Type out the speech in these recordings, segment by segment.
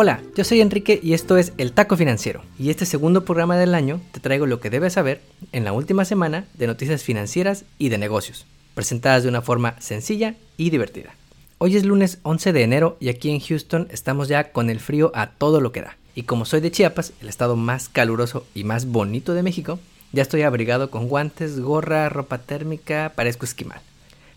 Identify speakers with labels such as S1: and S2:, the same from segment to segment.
S1: Hola, yo soy Enrique y esto es El Taco Financiero. Y este segundo programa del año te traigo lo que debes saber en la última semana de noticias financieras y de negocios, presentadas de una forma sencilla y divertida. Hoy es lunes 11 de enero y aquí en Houston estamos ya con el frío a todo lo que da. Y como soy de Chiapas, el estado más caluroso y más bonito de México, ya estoy abrigado con guantes, gorra, ropa térmica, parezco esquimal.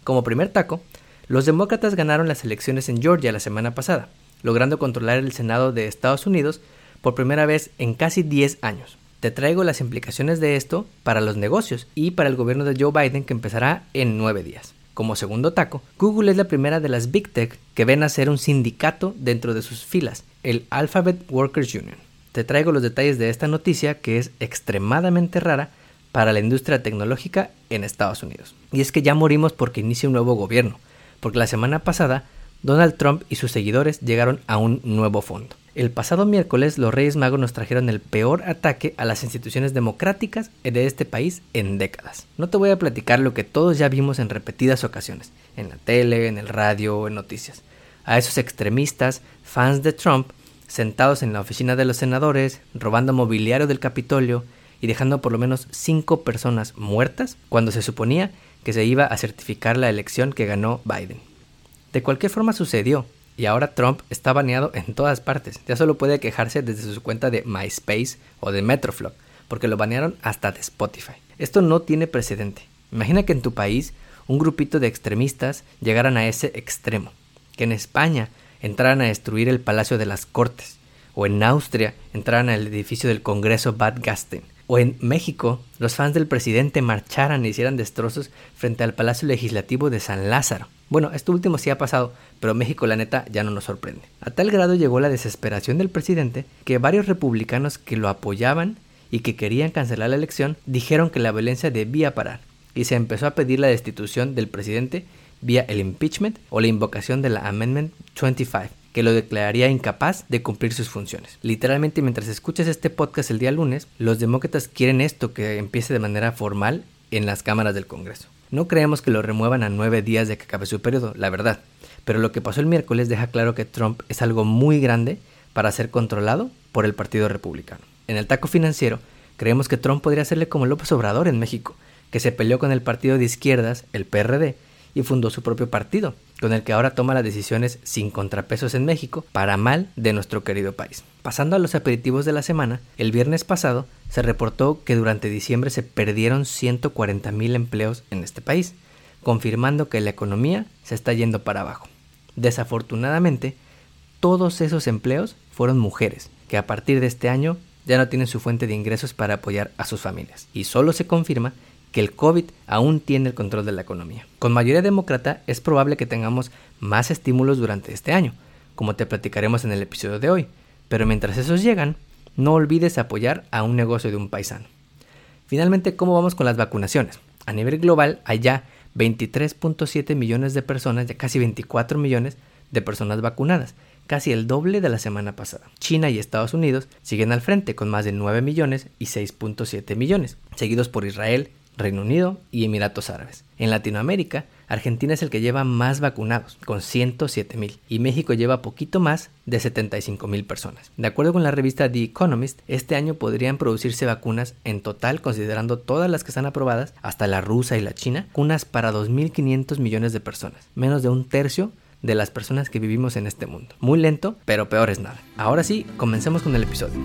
S1: Como primer taco, los demócratas ganaron las elecciones en Georgia la semana pasada, logrando controlar el Senado de Estados Unidos por primera vez en casi 10 años. Te traigo las implicaciones de esto para los negocios y para el gobierno de Joe Biden que empezará en 9 días. Como segundo taco, Google es la primera de las Big Tech que ven a ser un sindicato dentro de sus filas, el Alphabet Workers Union. Te traigo los detalles de esta noticia que es extremadamente rara para la industria tecnológica en Estados Unidos. Y es que ya morimos porque inicia un nuevo gobierno porque la semana pasada Donald Trump y sus seguidores llegaron a un nuevo fondo. El pasado miércoles los Reyes Magos nos trajeron el peor ataque a las instituciones democráticas de este país en décadas. No te voy a platicar lo que todos ya vimos en repetidas ocasiones, en la tele, en el radio, en noticias. A esos extremistas, fans de Trump, sentados en la oficina de los senadores, robando mobiliario del Capitolio y dejando por lo menos cinco personas muertas cuando se suponía que se iba a certificar la elección que ganó Biden. De cualquier forma sucedió, y ahora Trump está baneado en todas partes. Ya solo puede quejarse desde su cuenta de MySpace o de Metroflog, porque lo banearon hasta de Spotify. Esto no tiene precedente. Imagina que en tu país un grupito de extremistas llegaran a ese extremo, que en España entraran a destruir el Palacio de las Cortes, o en Austria entraran al edificio del Congreso Bad Gasten, o en México los fans del presidente marcharan e hicieran destrozos frente al Palacio Legislativo de San Lázaro. Bueno, esto último sí ha pasado, pero México la neta ya no nos sorprende. A tal grado llegó la desesperación del presidente que varios republicanos que lo apoyaban y que querían cancelar la elección dijeron que la violencia debía parar y se empezó a pedir la destitución del presidente vía el impeachment o la invocación de la Amendment 25 que lo declararía incapaz de cumplir sus funciones. Literalmente mientras escuchas este podcast el día lunes, los demócratas quieren esto que empiece de manera formal en las cámaras del Congreso. No creemos que lo remuevan a nueve días de que acabe su periodo, la verdad, pero lo que pasó el miércoles deja claro que Trump es algo muy grande para ser controlado por el Partido Republicano. En el taco financiero, creemos que Trump podría hacerle como López Obrador en México, que se peleó con el partido de izquierdas, el PRD, y fundó su propio partido, con el que ahora toma las decisiones sin contrapesos en México para mal de nuestro querido país. Pasando a los aperitivos de la semana, el viernes pasado se reportó que durante diciembre se perdieron 140 mil empleos en este país, confirmando que la economía se está yendo para abajo. Desafortunadamente, todos esos empleos fueron mujeres, que a partir de este año ya no tienen su fuente de ingresos para apoyar a sus familias. Y solo se confirma que el COVID aún tiene el control de la economía. Con mayoría demócrata es probable que tengamos más estímulos durante este año, como te platicaremos en el episodio de hoy, pero mientras esos llegan, no olvides apoyar a un negocio de un paisano. Finalmente, ¿cómo vamos con las vacunaciones? A nivel global hay ya 23.7 millones de personas, ya casi 24 millones de personas vacunadas, casi el doble de la semana pasada. China y Estados Unidos siguen al frente con más de 9 millones y 6.7 millones, seguidos por Israel, Reino Unido y Emiratos Árabes. En Latinoamérica, Argentina es el que lleva más vacunados, con 107 mil, y México lleva poquito más de 75 mil personas. De acuerdo con la revista The Economist, este año podrían producirse vacunas en total, considerando todas las que están aprobadas, hasta la rusa y la china, unas para 2.500 millones de personas, menos de un tercio de las personas que vivimos en este mundo. Muy lento, pero peor es nada. Ahora sí, comencemos con el episodio.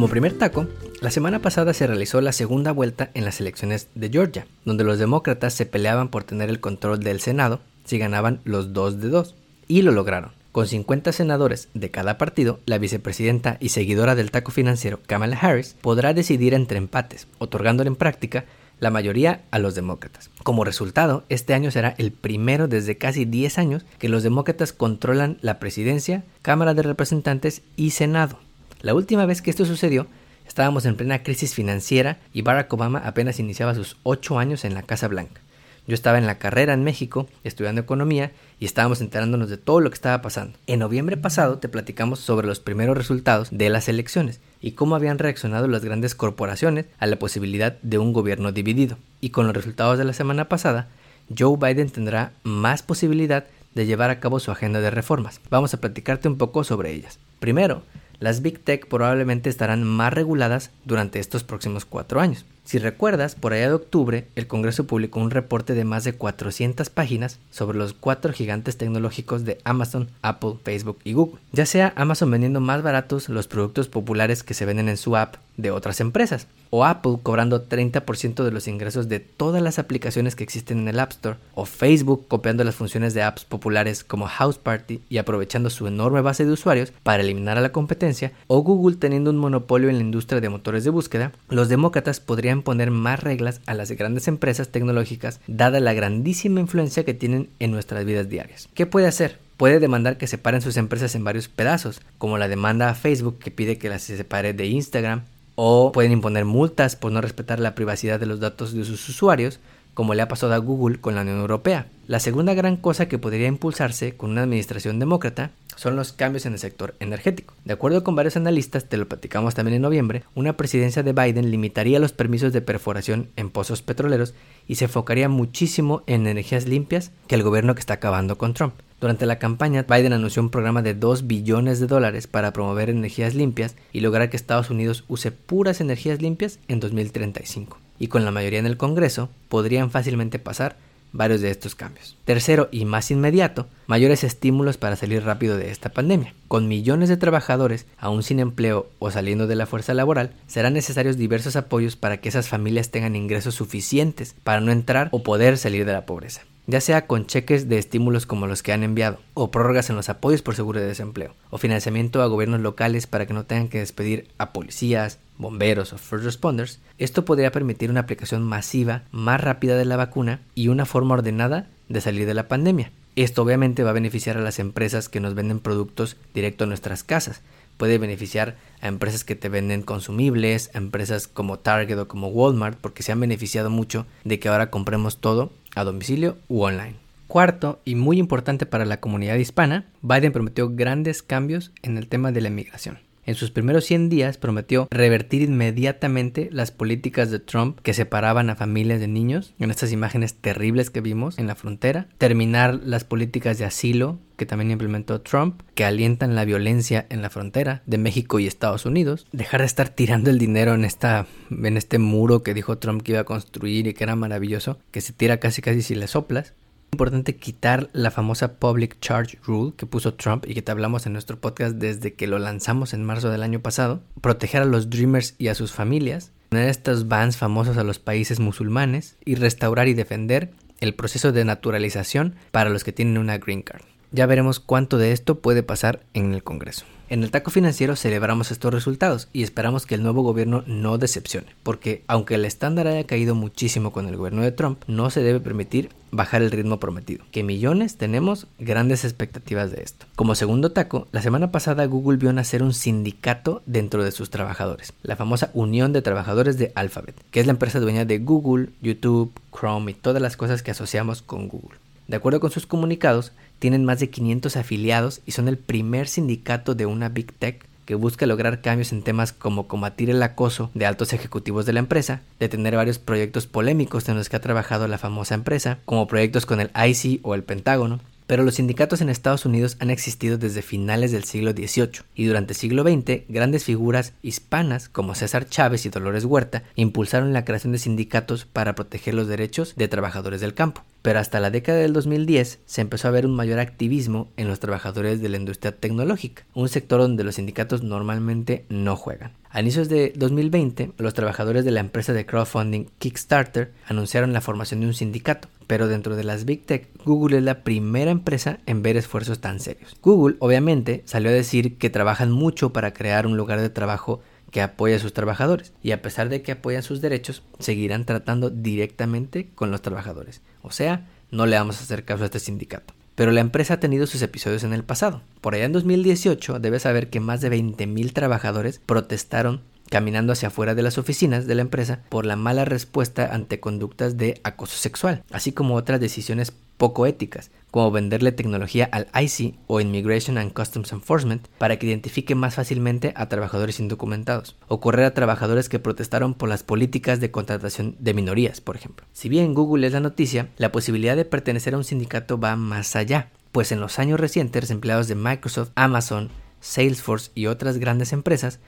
S1: Como primer taco, la semana pasada se realizó la segunda vuelta en las elecciones de Georgia, donde los demócratas se peleaban por tener el control del Senado si ganaban los dos de dos, y lo lograron. Con 50 senadores de cada partido, la vicepresidenta y seguidora del taco financiero Kamala Harris podrá decidir entre empates, otorgándole en práctica la mayoría a los demócratas. Como resultado, este año será el primero desde casi 10 años que los demócratas controlan la presidencia, Cámara de Representantes y Senado. La última vez que esto sucedió, estábamos en plena crisis financiera y Barack Obama apenas iniciaba sus ocho años en la Casa Blanca. Yo estaba en la carrera en México, estudiando economía, y estábamos enterándonos de todo lo que estaba pasando. En noviembre pasado te platicamos sobre los primeros resultados de las elecciones y cómo habían reaccionado las grandes corporaciones a la posibilidad de un gobierno dividido. Y con los resultados de la semana pasada, Joe Biden tendrá más posibilidad de llevar a cabo su agenda de reformas. Vamos a platicarte un poco sobre ellas. Primero, las Big Tech probablemente estarán más reguladas durante estos próximos cuatro años. Si recuerdas, por allá de octubre, el Congreso publicó un reporte de más de 400 páginas sobre los cuatro gigantes tecnológicos de Amazon, Apple, Facebook y Google. Ya sea Amazon vendiendo más baratos los productos populares que se venden en su app de otras empresas, o Apple cobrando 30% de los ingresos de todas las aplicaciones que existen en el App Store, o Facebook copiando las funciones de apps populares como House Party y aprovechando su enorme base de usuarios para eliminar a la competencia, o Google teniendo un monopolio en la industria de motores de búsqueda, los demócratas podrían poner más reglas a las grandes empresas tecnológicas dada la grandísima influencia que tienen en nuestras vidas diarias. ¿Qué puede hacer? Puede demandar que separen sus empresas en varios pedazos, como la demanda a Facebook que pide que las separe de Instagram, o pueden imponer multas por no respetar la privacidad de los datos de sus usuarios, como le ha pasado a Google con la Unión Europea. La segunda gran cosa que podría impulsarse con una administración demócrata son los cambios en el sector energético. De acuerdo con varios analistas, te lo platicamos también en noviembre, una presidencia de Biden limitaría los permisos de perforación en pozos petroleros y se enfocaría muchísimo en energías limpias que el gobierno que está acabando con Trump. Durante la campaña, Biden anunció un programa de 2 billones de dólares para promover energías limpias y lograr que Estados Unidos use puras energías limpias en 2035. Y con la mayoría en el Congreso, podrían fácilmente pasar varios de estos cambios. Tercero y más inmediato, mayores estímulos para salir rápido de esta pandemia. Con millones de trabajadores aún sin empleo o saliendo de la fuerza laboral, serán necesarios diversos apoyos para que esas familias tengan ingresos suficientes para no entrar o poder salir de la pobreza ya sea con cheques de estímulos como los que han enviado, o prórrogas en los apoyos por seguro de desempleo, o financiamiento a gobiernos locales para que no tengan que despedir a policías, bomberos o first responders, esto podría permitir una aplicación masiva más rápida de la vacuna y una forma ordenada de salir de la pandemia. Esto obviamente va a beneficiar a las empresas que nos venden productos directo a nuestras casas. Puede beneficiar a empresas que te venden consumibles, a empresas como Target o como Walmart, porque se han beneficiado mucho de que ahora compremos todo a domicilio u online. Cuarto, y muy importante para la comunidad hispana, Biden prometió grandes cambios en el tema de la inmigración. En sus primeros 100 días prometió revertir inmediatamente las políticas de Trump que separaban a familias de niños, en estas imágenes terribles que vimos en la frontera, terminar las políticas de asilo que también implementó Trump, que alientan la violencia en la frontera de México y Estados Unidos, dejar de estar tirando el dinero en esta en este muro que dijo Trump que iba a construir y que era maravilloso, que se tira casi casi si le soplas, importante quitar la famosa Public Charge Rule que puso Trump y que te hablamos en nuestro podcast desde que lo lanzamos en marzo del año pasado, proteger a los Dreamers y a sus familias, poner estos bans famosos a los países musulmanes y restaurar y defender el proceso de naturalización para los que tienen una green card. Ya veremos cuánto de esto puede pasar en el Congreso. En el taco financiero celebramos estos resultados y esperamos que el nuevo gobierno no decepcione, porque aunque el estándar haya caído muchísimo con el gobierno de Trump, no se debe permitir bajar el ritmo prometido, que millones tenemos grandes expectativas de esto. Como segundo taco, la semana pasada Google vio nacer un sindicato dentro de sus trabajadores, la famosa Unión de Trabajadores de Alphabet, que es la empresa dueña de Google, YouTube, Chrome y todas las cosas que asociamos con Google. De acuerdo con sus comunicados, tienen más de 500 afiliados y son el primer sindicato de una Big Tech que busca lograr cambios en temas como combatir el acoso de altos ejecutivos de la empresa, detener varios proyectos polémicos en los que ha trabajado la famosa empresa, como proyectos con el IC o el Pentágono, pero los sindicatos en Estados Unidos han existido desde finales del siglo XVIII y durante el siglo XX grandes figuras hispanas como César Chávez y Dolores Huerta impulsaron la creación de sindicatos para proteger los derechos de trabajadores del campo. Pero hasta la década del 2010 se empezó a ver un mayor activismo en los trabajadores de la industria tecnológica, un sector donde los sindicatos normalmente no juegan. A inicios de 2020, los trabajadores de la empresa de crowdfunding Kickstarter anunciaron la formación de un sindicato, pero dentro de las Big Tech, Google es la primera empresa en ver esfuerzos tan serios. Google, obviamente, salió a decir que trabajan mucho para crear un lugar de trabajo que apoya a sus trabajadores y a pesar de que apoyan sus derechos, seguirán tratando directamente con los trabajadores. O sea, no le vamos a hacer caso a este sindicato. Pero la empresa ha tenido sus episodios en el pasado. Por allá en 2018 debes saber que más de 20.000 trabajadores protestaron caminando hacia afuera de las oficinas de la empresa por la mala respuesta ante conductas de acoso sexual, así como otras decisiones poco éticas, como venderle tecnología al IC o Immigration and Customs Enforcement para que identifique más fácilmente a trabajadores indocumentados, o correr a trabajadores que protestaron por las políticas de contratación de minorías, por ejemplo. Si bien Google es la noticia, la posibilidad de pertenecer a un sindicato va más allá, pues en los años recientes empleados de Microsoft, Amazon, Salesforce y otras grandes empresas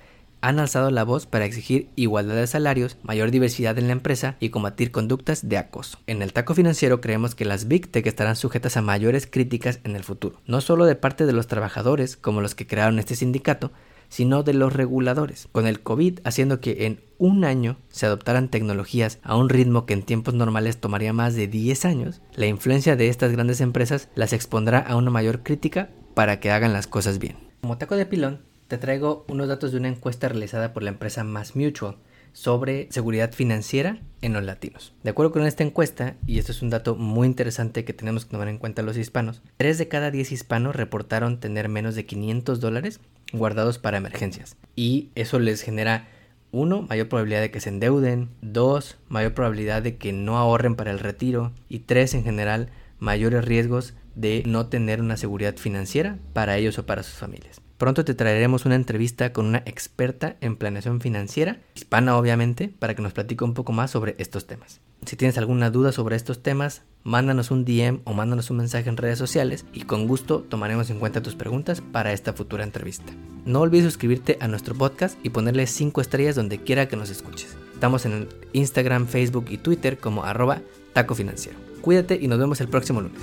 S1: han alzado la voz para exigir igualdad de salarios, mayor diversidad en la empresa y combatir conductas de acoso. En el taco financiero creemos que las Big Tech estarán sujetas a mayores críticas en el futuro, no solo de parte de los trabajadores, como los que crearon este sindicato, sino de los reguladores, con el COVID haciendo que en un año se adoptaran tecnologías a un ritmo que en tiempos normales tomaría más de 10 años, la influencia de estas grandes empresas las expondrá a una mayor crítica para que hagan las cosas bien. Como taco de pilón, te traigo unos datos de una encuesta realizada por la empresa Mass Mutual sobre seguridad financiera en los latinos. De acuerdo con esta encuesta, y esto es un dato muy interesante que tenemos que tomar en cuenta los hispanos, 3 de cada 10 hispanos reportaron tener menos de 500 dólares guardados para emergencias. Y eso les genera, uno, mayor probabilidad de que se endeuden, dos, mayor probabilidad de que no ahorren para el retiro, y tres, en general, mayores riesgos de no tener una seguridad financiera para ellos o para sus familias. Pronto te traeremos una entrevista con una experta en planeación financiera, hispana obviamente, para que nos platique un poco más sobre estos temas. Si tienes alguna duda sobre estos temas, mándanos un DM o mándanos un mensaje en redes sociales y con gusto tomaremos en cuenta tus preguntas para esta futura entrevista. No olvides suscribirte a nuestro podcast y ponerle 5 estrellas donde quiera que nos escuches. Estamos en Instagram, Facebook y Twitter como arroba taco financiero. Cuídate y nos vemos el próximo lunes.